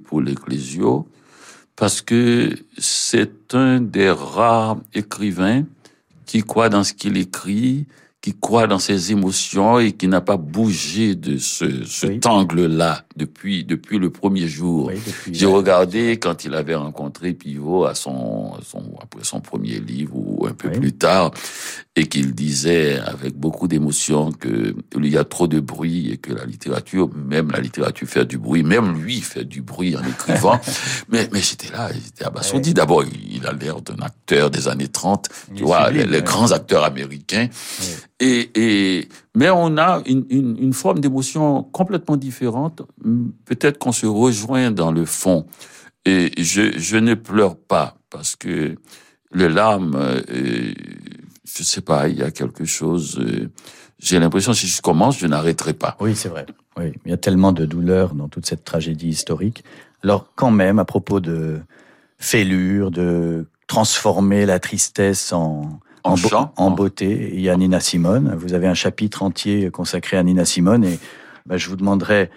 pour le Clésio parce que c'est un des rares écrivains qui croit dans ce qu'il écrit, qui croit dans ses émotions et qui n'a pas bougé de ce, cet angle-là depuis depuis le premier jour. J'ai regardé quand il avait rencontré Pivot à son, son après son premier livre ou un peu plus tard et qu'il disait avec beaucoup d'émotion que il y a trop de bruit et que la littérature, même la littérature fait du bruit, même lui fait du bruit en écrivant. mais mais j'étais là, j'étais abasourdi. D'abord, il a l'air d'un acteur des années 30, tu vois, les, grands acteurs américains. Et, et, mais on a une, une, une forme d'émotion complètement différente. Peut-être qu'on se rejoint dans le fond. Et je, je ne pleure pas parce que les larmes, euh, je sais pas, il y a quelque chose. Euh, j'ai l'impression si je commence, je n'arrêterai pas. Oui, c'est vrai. Oui, il y a tellement de douleur dans toute cette tragédie historique. Alors, quand même, à propos de fêlure, de transformer la tristesse en en, beauté. Il y a Nina Simone. Vous avez un chapitre entier consacré à Nina Simone et ben, je vous demanderai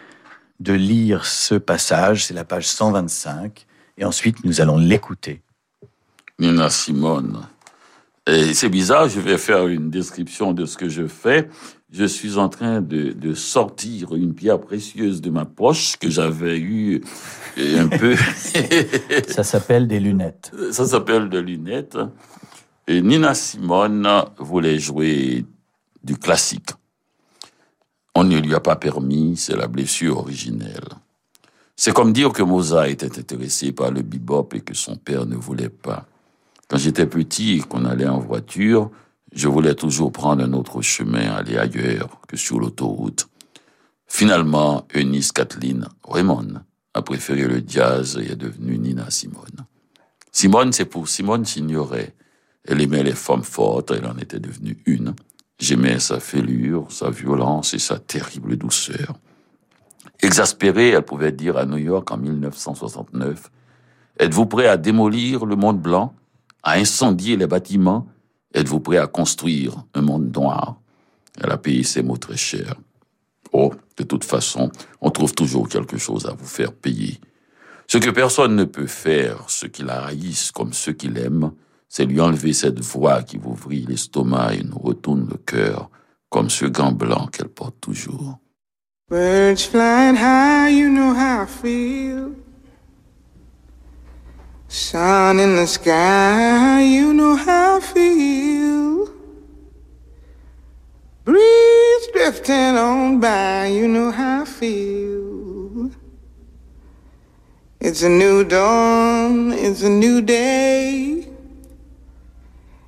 de lire ce passage. C'est la page 125 et ensuite nous allons l'écouter. Nina Simone. Et c'est bizarre, je vais faire une description de ce que je fais. Je suis en train de, de sortir une pierre précieuse de ma poche que j'avais eu un peu. Ça s'appelle des lunettes. Ça s'appelle des lunettes. Et Nina Simone voulait jouer du classique. On ne lui a pas permis, c'est la blessure originelle. C'est comme dire que Mozart était intéressé par le bebop et que son père ne voulait pas. Quand j'étais petit et qu'on allait en voiture, je voulais toujours prendre un autre chemin, aller ailleurs que sur l'autoroute. Finalement, Eunice Kathleen Raymond a préféré le jazz et est devenue Nina Simone. Simone, c'est pour Simone Signoret. Elle aimait les femmes fortes, elle en était devenue une. J'aimais sa fêlure, sa violence et sa terrible douceur. Exaspérée, elle pouvait dire à New York en 1969, Êtes-vous prêt à démolir le monde blanc à incendier les bâtiments, êtes-vous prêt à construire un monde noir? Elle a payé ses mots très cher. Oh, de toute façon, on trouve toujours quelque chose à vous faire payer. Ce que personne ne peut faire, ceux qui la haïssent comme ceux qui l'aiment, c'est lui enlever cette voix qui vous vrille l'estomac et nous retourne le cœur, comme ce gant blanc qu'elle porte toujours. Birds flying high, you know how I feel. Sun in the sky, you know how I feel. Breeze drifting on by, you know how I feel. It's a new dawn, it's a new day.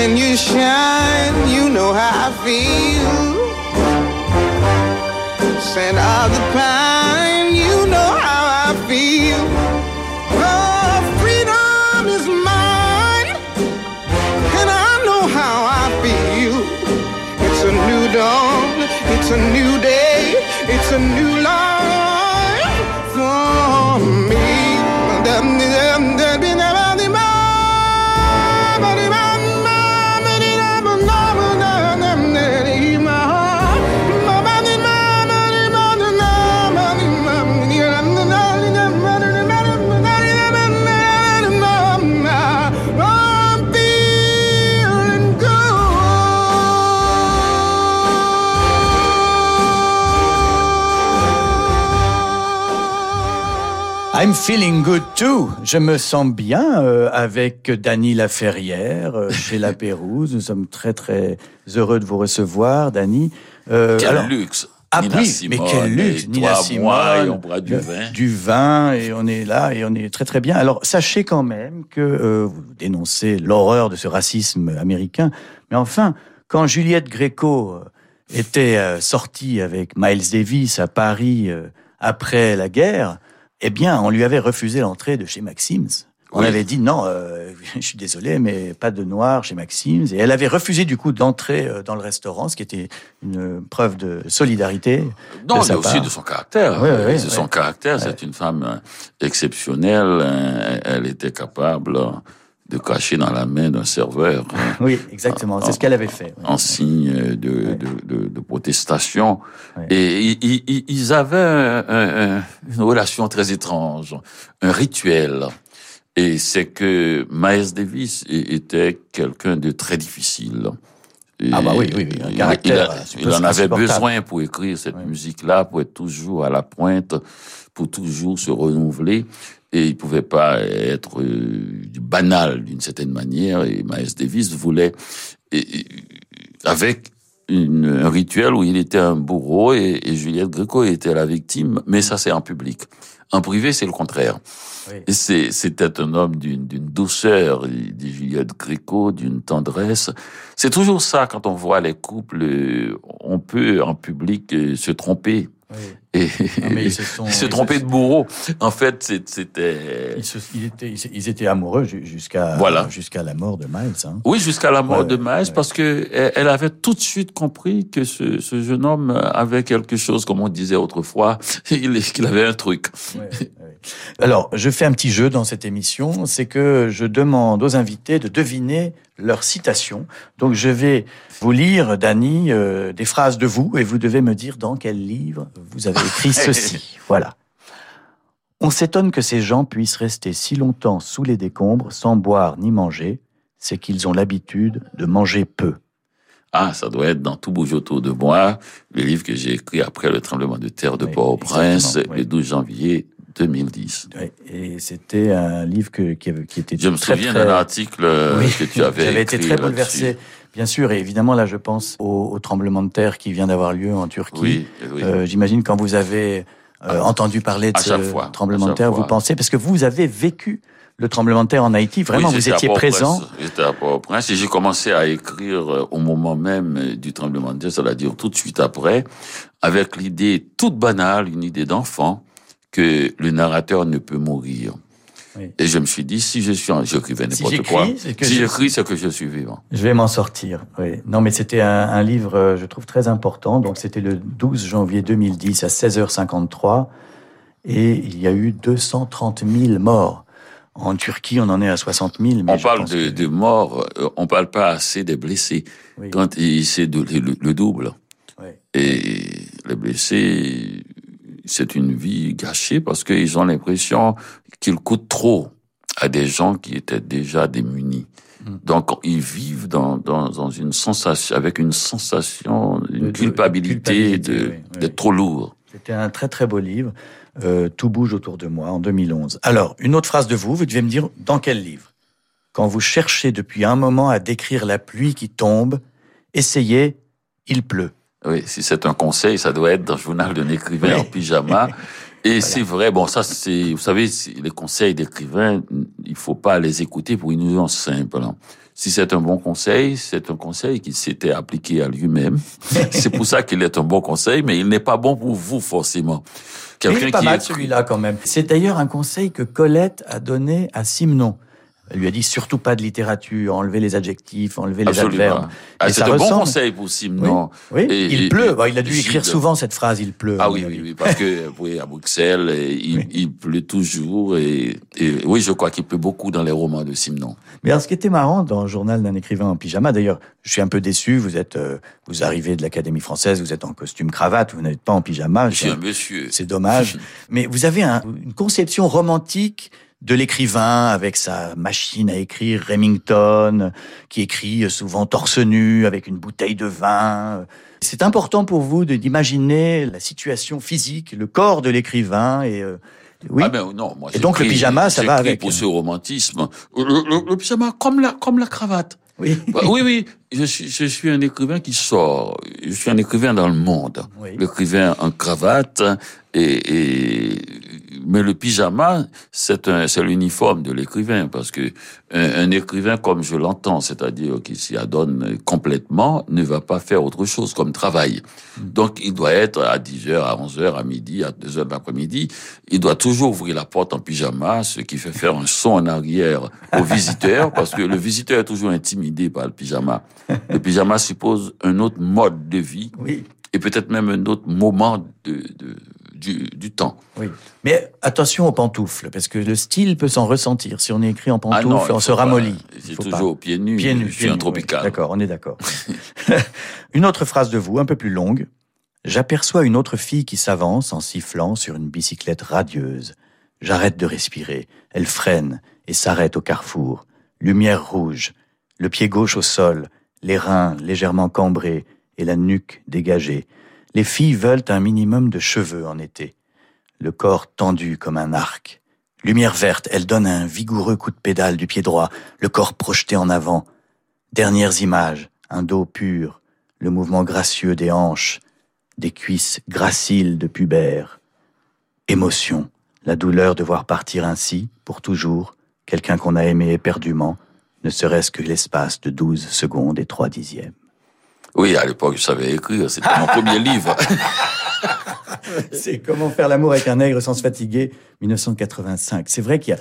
when you shine, you know how I feel. Scent of the pine, you know how I feel. Oh, freedom is mine, and I know how I feel. It's a new dawn. It's a new I'm feeling good too. Je me sens bien euh, avec Dany Laferrière euh, chez La Pérouse. Nous sommes très très heureux de vous recevoir, Dany. Euh, quel alors, luxe ah oui, mais quel luxe Nina Simone, on boit du vin. Du vin, et on est là, et on est très très bien. Alors, sachez quand même que vous dénoncez l'horreur de ce racisme américain, mais enfin, quand Juliette Gréco était sortie avec Miles Davis à Paris après la guerre, eh bien, on lui avait refusé l'entrée de chez Maxims. On avait dit non, euh, je suis désolé, mais pas de noir chez Maxims. Et elle avait refusé du coup d'entrer euh, dans le restaurant, ce qui était une preuve de solidarité. Non, mais aussi de son caractère. Oui, son caractère. C'est une femme euh, exceptionnelle. Elle était capable de cacher dans la main d'un serveur. Hein. oui, exactement. C'est ce qu'elle avait fait. En signe de, de, de, protestation. Et ils, avaient une relation très étrange, un rituel. Et c'est que Miles Davis était quelqu'un de très difficile. ah bah oui, oui, oui un caractère. Il, il en avait besoin pour écrire cette musique-là, pour être toujours à la pointe, pour toujours se renouveler et il pouvait pas être euh, banal d'une certaine manière. Et Miles Davis voulait, avec une, un rituel où il était un bourreau et, et Juliette Gréco était la victime, mais ça c'est en public. En privé, c'est le contraire. Oui. C'était un homme d'une douceur, dit Juliette Gréco, d'une tendresse. C'est toujours ça quand on voit les couples. On peut en public euh, se tromper et ils se, trompaient de bourreau. En fait, c'était. Ils, ils, étaient amoureux jusqu'à voilà. jusqu'à la mord de Miles. Hein. Oui, jusqu'à la mort de Miles, parce que elle avait tout de suite compris que ce, ce, jeune homme avait quelque chose, comme on disait autrefois, qu'il avait un truc. Alors, je fais un petit jeu dans cette émission, c'est que je demande aux invités de deviner leur citation. Donc, je vais vous lire, Dany, euh, des phrases de vous, et vous devez me dire dans quel livre vous avez écrit ceci. Voilà. On s'étonne que ces gens puissent rester si longtemps sous les décombres sans boire ni manger, c'est qu'ils ont l'habitude de manger peu. Ah, ça doit être dans Tout bouge autour de moi, le livre que j'ai écrit après le tremblement de terre de Port-au-Prince, le 12 janvier 2010. et c'était un livre que, qui, qui, était Je me souviens d'un article euh, que tu avais avait été très bouleversé. Bien sûr, et évidemment, là, je pense au, tremblement de terre qui vient d'avoir lieu en Turquie. Oui, oui. Euh, J'imagine quand vous avez euh, ah, entendu parler de ce tremblement de terre, vous pensez, parce que vous avez vécu le tremblement de terre en Haïti, vraiment, vous étiez présent. J'étais à Port-au-Prince et j'ai commencé à écrire au moment même du tremblement de terre, c'est-à-dire tout de suite après, avec l'idée toute banale, une idée d'enfant, que le narrateur ne peut mourir. Et je me suis dit, si je suis, j'écrivais n'importe si quoi. Si j'écris, c'est que je suis vivant. Je vais m'en sortir. Oui. Non, mais c'était un, un, livre, euh, je trouve très important. Donc, c'était le 12 janvier 2010 à 16h53, et il y a eu 230 000 morts. En Turquie, on en est à 60 000. Mais on parle de, de, morts, euh, on parle pas assez des blessés. Quand c'est le, le, double. Oui. Et les blessés, c'est une vie gâchée parce qu'ils ont l'impression qu'ils coûtent trop à des gens qui étaient déjà démunis. Mm. Donc ils vivent dans, dans, dans, une sensation, avec une sensation, une culpabilité, de, d'être trop lourd. C'était un très très beau livre. Euh, Tout bouge autour de moi en 2011. Alors une autre phrase de vous, vous devez me dire dans quel livre. Quand vous cherchez depuis un moment à décrire la pluie qui tombe, essayez, il pleut. Oui, si c'est un conseil, ça doit être dans le journal d'un écrivain en pyjama. Et c'est vrai, bon, ça, c'est, vous savez, les conseils d'écrivain, il faut pas les écouter pour une nuance simple. Hein. Si c'est un bon conseil, c'est un conseil qui s'était appliqué à lui-même. c'est pour ça qu'il est un bon conseil, mais il n'est pas bon pour vous, forcément. Quelqu'un qui pas mal celui-là quand même. C'est d'ailleurs un conseil que Colette a donné à Simon. Elle lui a dit surtout pas de littérature, enlever les adjectifs, enlever les adverbes. Ah, c'est un bon conseil pour Simon. Oui, il pleut. Bah, il a dû écrire souvent cette phrase, il pleut. Ah oui, oui, oui, parce que oui, à Bruxelles, il, il pleut toujours. Et, et, oui, je crois qu'il pleut beaucoup dans les romans de Simon. Mais alors, ce qui était marrant dans le journal d'un écrivain en pyjama, d'ailleurs, je suis un peu déçu. Vous êtes, euh, vous arrivez de l'Académie française, vous êtes en costume cravate, vous n'êtes pas en pyjama. Je suis un monsieur. C'est dommage. Mais vous avez un, une conception romantique de l'écrivain avec sa machine à écrire Remington, qui écrit souvent torse nu avec une bouteille de vin. C'est important pour vous d'imaginer la situation physique, le corps de l'écrivain et euh, oui. Ah ben non, moi et donc le pyjama, ça va avec. Pour ce romantisme, le, pyjama comme la comme la cravate. Oui. Bah, oui, oui. Je suis, je suis un écrivain qui sort. Je suis un écrivain dans le monde. L'écrivain en cravate et, et mais le pyjama, c'est un, c'est l'uniforme de l'écrivain, parce que un, écrivain, comme je l'entends, c'est-à-dire qui s'y adonne complètement, ne va pas faire autre chose comme travail. Mm. Donc, il doit être à 10h, à 11h, à midi, à 2h de l'après-midi. Il doit toujours ouvrir la porte en pyjama, ce qui fait faire un son en arrière au visiteur, parce que le visiteur est toujours intimidé par le pyjama. Le pyjama suppose un autre mode de vie. Oui. Et peut-être même un autre moment de, de du, temps. Oui. Mais attention aux pantoufles, parce que le style peut s'en ressentir. Si on est écrit en ah pantoufles, on se ramollit. C'est toujours pieds nus. Pieds nus. Je suis un tropical. D'accord, on est d'accord. une autre phrase de vous, un peu plus longue. J'aperçois une autre fille qui s'avance en sifflant sur une bicyclette radieuse. J'arrête de respirer. Elle freine et s'arrête au carrefour. Lumière rouge, le pied gauche au sol, les reins légèrement cambrés et la nuque dégagée. Les filles veulent un minimum de cheveux en été. Le corps tendu comme un arc. Lumière verte, elle donne un vigoureux coup de pédale du pied droit, le corps projeté en avant. Dernières images, un dos pur, le mouvement gracieux des hanches, des cuisses graciles de pubère. Émotion, la douleur de voir partir ainsi, pour toujours, quelqu'un qu'on a aimé éperdument, ne serait-ce que l'espace de douze secondes et trois dixièmes. Oui, à l'époque, je savais écrire. C'était mon premier livre. C'est Comment faire l'amour avec un nègre sans se fatiguer, 1985. C'est vrai qu'il y a...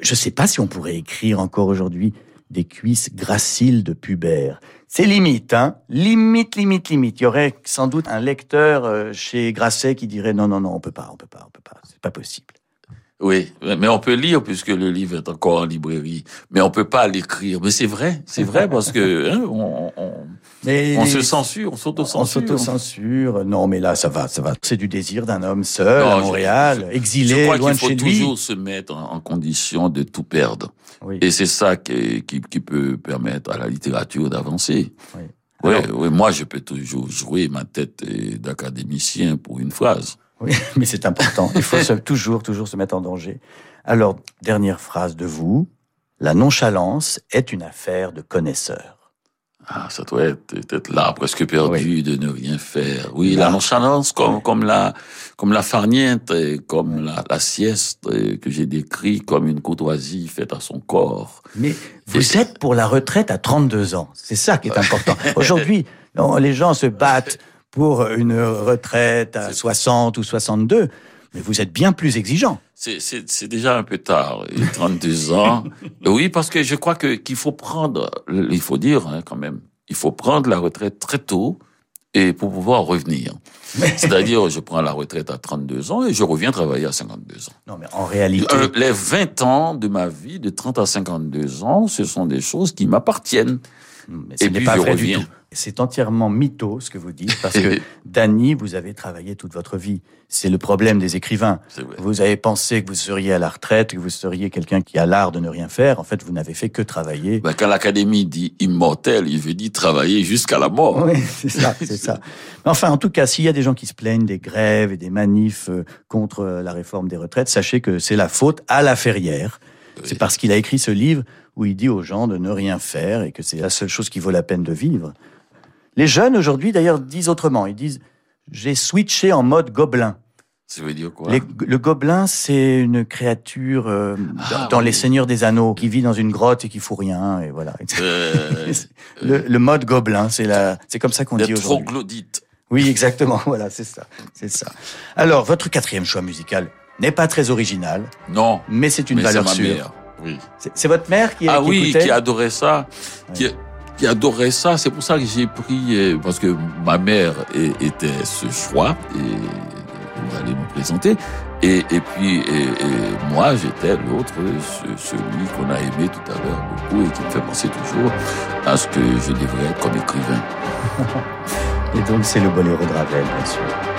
Je ne sais pas si on pourrait écrire encore aujourd'hui des cuisses graciles de pubère. C'est limite, hein Limite, limite, limite. Il y aurait sans doute un lecteur euh, chez Grasset qui dirait non, non, non, on peut pas, on peut pas, on peut pas. C'est pas possible. Oui, mais on peut lire puisque le livre est encore en librairie, mais on peut pas l'écrire. Mais c'est vrai, c'est vrai parce que hein, on, on, se censure, on s'auto-censure. On s'auto-censure. Non, mais là, ça va, ça va. C'est du désir d'un homme seul à Montréal, exilé, je loin de chez lui. Il faut toujours se mettre en, condition de tout perdre. Oui. Et c'est ça qui, qui, qui, peut permettre à la littérature d'avancer. Oui. oui, moi, je peux toujours jouer ma tête d'académicien pour une phrase. Oui, mais c'est important. Il faut toujours, toujours se mettre en danger. Alors, dernière phrase de vous. La nonchalance est une affaire de connaisseurs. Ah, ça doit être, être là, presque perdu de ne rien faire. Oui, la nonchalance, comme, comme la, comme la farniente, comme la, la, sieste que j'ai décrit comme une courtoisie faite à son corps. Mais vous êtes pour la retraite à 32 ans. C'est ça qui est important. Aujourd'hui, les gens se battent pour une retraite à 60 ou 62, mais vous êtes bien plus exigeant. C'est déjà un peu tard, 32 ans. oui, parce que je crois que qu'il faut prendre, il faut dire hein, quand même, il faut prendre la retraite très tôt et pour pouvoir revenir. C'est-à-dire, je prends la retraite à 32 ans et je reviens travailler à 52 ans. Non, mais en réalité... Euh, les 20 ans de ma vie, de 30 à 52 ans, ce sont des choses qui m'appartiennent. Ce n'est pas du tout. C'est entièrement mytho ce que vous dites, parce que Dany, vous avez travaillé toute votre vie. C'est le problème des écrivains. Vous avez pensé que vous seriez à la retraite, que vous seriez quelqu'un qui a l'art de ne rien faire. En fait, vous n'avez fait que travailler. Ben, quand l'Académie dit immortel, il veut dire travailler jusqu'à la mort. Oui, c'est ça, c'est ça. Enfin, en tout cas, s'il y a des gens qui se plaignent des grèves et des manifs euh, contre la réforme des retraites, sachez que c'est la faute à la ferrière. C'est parce qu'il a écrit ce livre où il dit aux gens de ne rien faire et que c'est la seule chose qui vaut la peine de vivre. Les jeunes aujourd'hui, d'ailleurs, disent autrement. Ils disent j'ai switché en mode gobelin. Ça veut dire quoi? Le gobelin, c'est une créature euh, ah, dans, Les Seigneurs des Anneaux qui vit dans une grotte et qui fout rien et voilà. Euh, le, mode gobelin, c'est la, c'est comme ça qu'on dit aujourd'hui. Troglodyte. Oui, exactement. Voilà, c'est ça, c'est ça. Alors, votre quatrième choix musical n'est pas très original. Non. Mais c'est une valeur sûre. Oui. C'est votre mère qui, ah, qui oui, qui adorait ça. Qui, qui adorait ça. C'est pour ça que j'ai pris, euh, parce que ma mère était ce choix, et vous allez me présenter. Et, puis, moi, j'étais l'autre, celui qu'on a aimé tout à l'heure beaucoup et qui me fait penser toujours à ce que je devrais être comme écrivain. et donc, c'est le boléro de Ravel, bien sûr.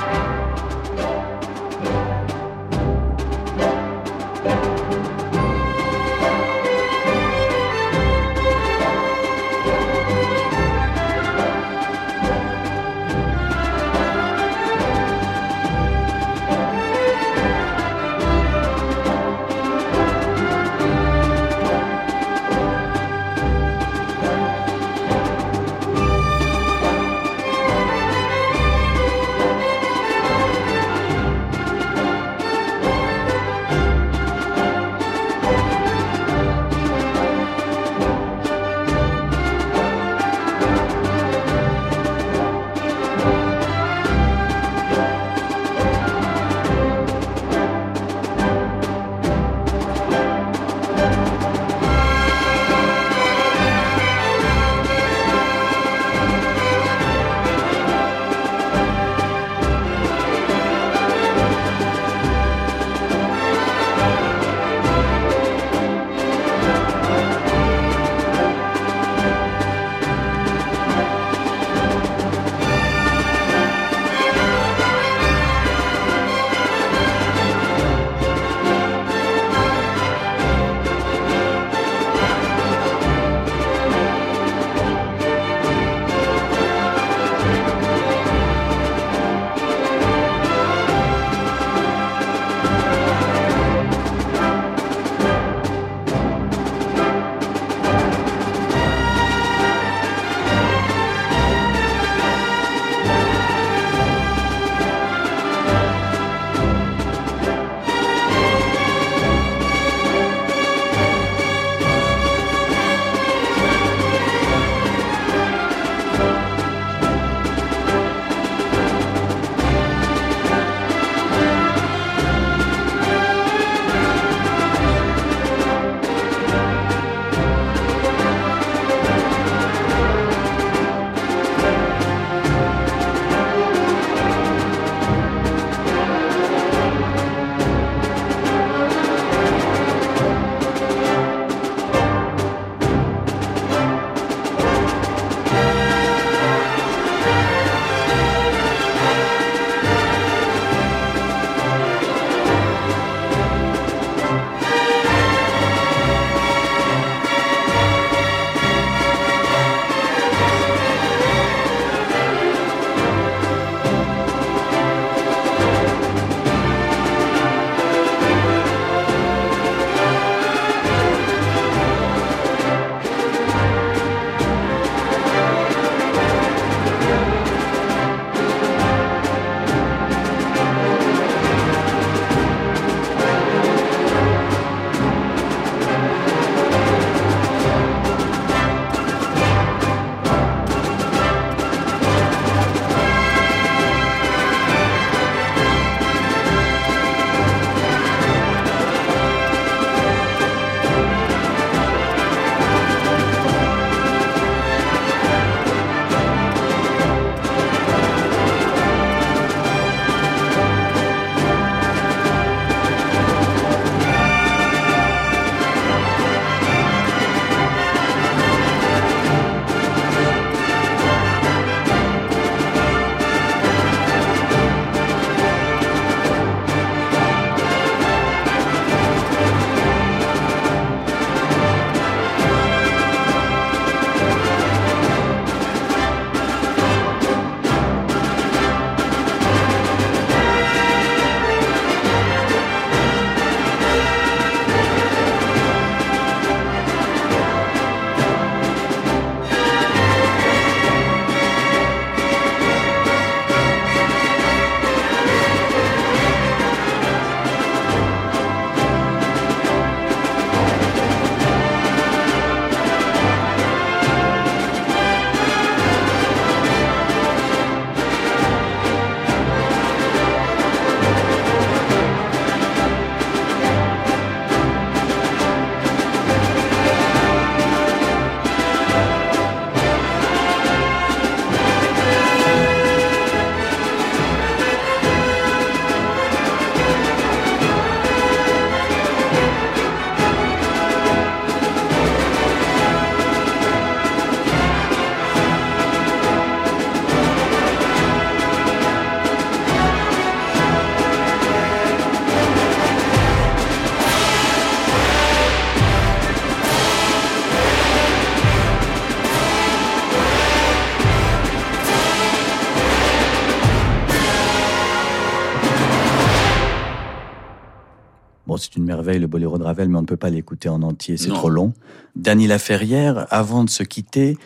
Une merveille, le boléro de Ravel, mais on ne peut pas l'écouter en entier, c'est trop long. Dany Laferrière, avant de se quitter,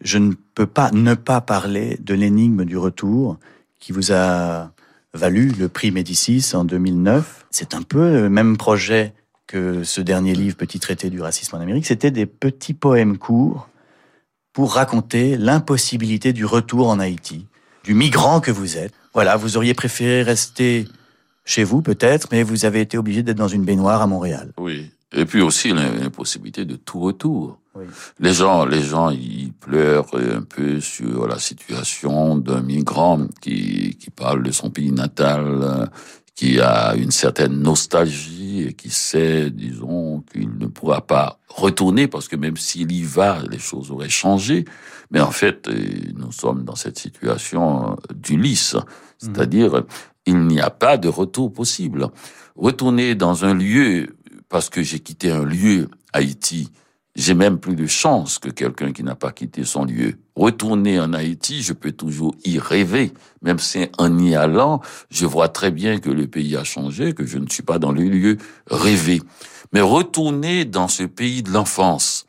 je ne peux pas ne pas parler de l'énigme du retour qui vous a valu le prix Médicis en 2009. C'est un peu le même projet que ce dernier livre, Petit traité du racisme en Amérique. C'était des petits poèmes courts pour raconter l'impossibilité du retour en Haïti, du migrant que vous êtes. Voilà, vous auriez préféré rester chez vous peut-être, mais vous avez été obligé d'être dans une baignoire à Montréal. Oui, et puis aussi l'impossibilité de tout retour. Les gens, les gens, ils pleurent un peu sur la situation d'un migrant qui, qui parle de son pays natal, qui a une certaine nostalgie et qui sait, disons, qu'il ne pourra pas retourner parce que même s'il y va, les choses auraient changé. Mais en fait, nous sommes dans cette situation d'Ulysse, c'est-à-dire il n'y a pas de retour possible. Retourner dans un lieu parce que j'ai quitté un lieu, Haïti, j'ai même plus de chance que quelqu'un qui n'a pas quitté son lieu. Retourner en Haïti, je peux toujours y rêver. Même si en y allant, je vois très bien que le pays a changé, que je ne suis pas dans le lieu rêvé. Mais retourner dans ce pays de l'enfance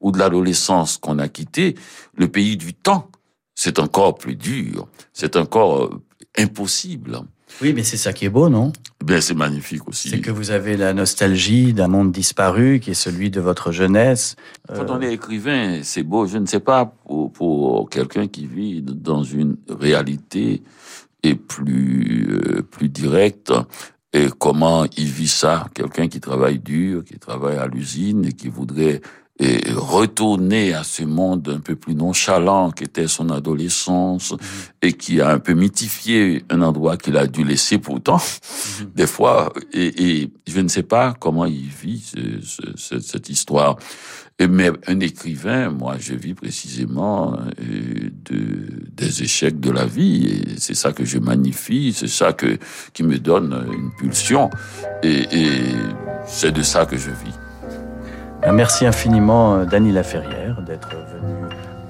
ou de l'adolescence qu'on a quitté, le pays du temps, c'est encore plus dur. C'est encore euh, impossible. Oui, mais c'est ça qui est beau, non? Bien, c'est magnifique aussi. C'est que vous avez la nostalgie d'un monde disparu qui est celui de votre jeunesse. Quand on est écrivain, c'est beau. Je ne sais pas pour, pour quelqu'un qui vit dans une réalité et plus euh, plus directe et comment il vit ça. Quelqu'un qui travaille dur, qui travaille à l'usine et qui voudrait et retourner à ce monde un peu plus nonchalant qu'était son adolescence mhm. et qui a un peu mythifié un endroit qu'il a dû laisser pourtant mhm. des fois. Et, et, je ne sais pas comment il vit ce, cette histoire. Mais un écrivain moi je vis précisément euh, de, des échecs de la vie. Et c'est ça que je magnifie c'est ça que qui me donne une pulsion. Et, et c'est de ça que je vis Merci infiniment, euh, Dany Laferrière, d'être venu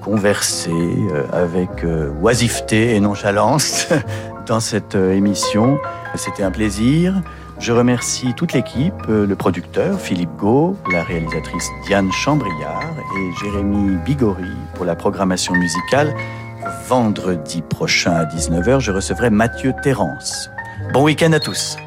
converser euh, avec euh, oisiveté et nonchalance dans cette émission. C'était un plaisir. Je remercie toute l'équipe, le producteur Philippe Gau, la réalisatrice Diane Chambriard et Jérémy Bigori pour la programmation musicale. Vendredi prochain à 19h, je recevrai Mathieu Terrence. Bon week-end à tous.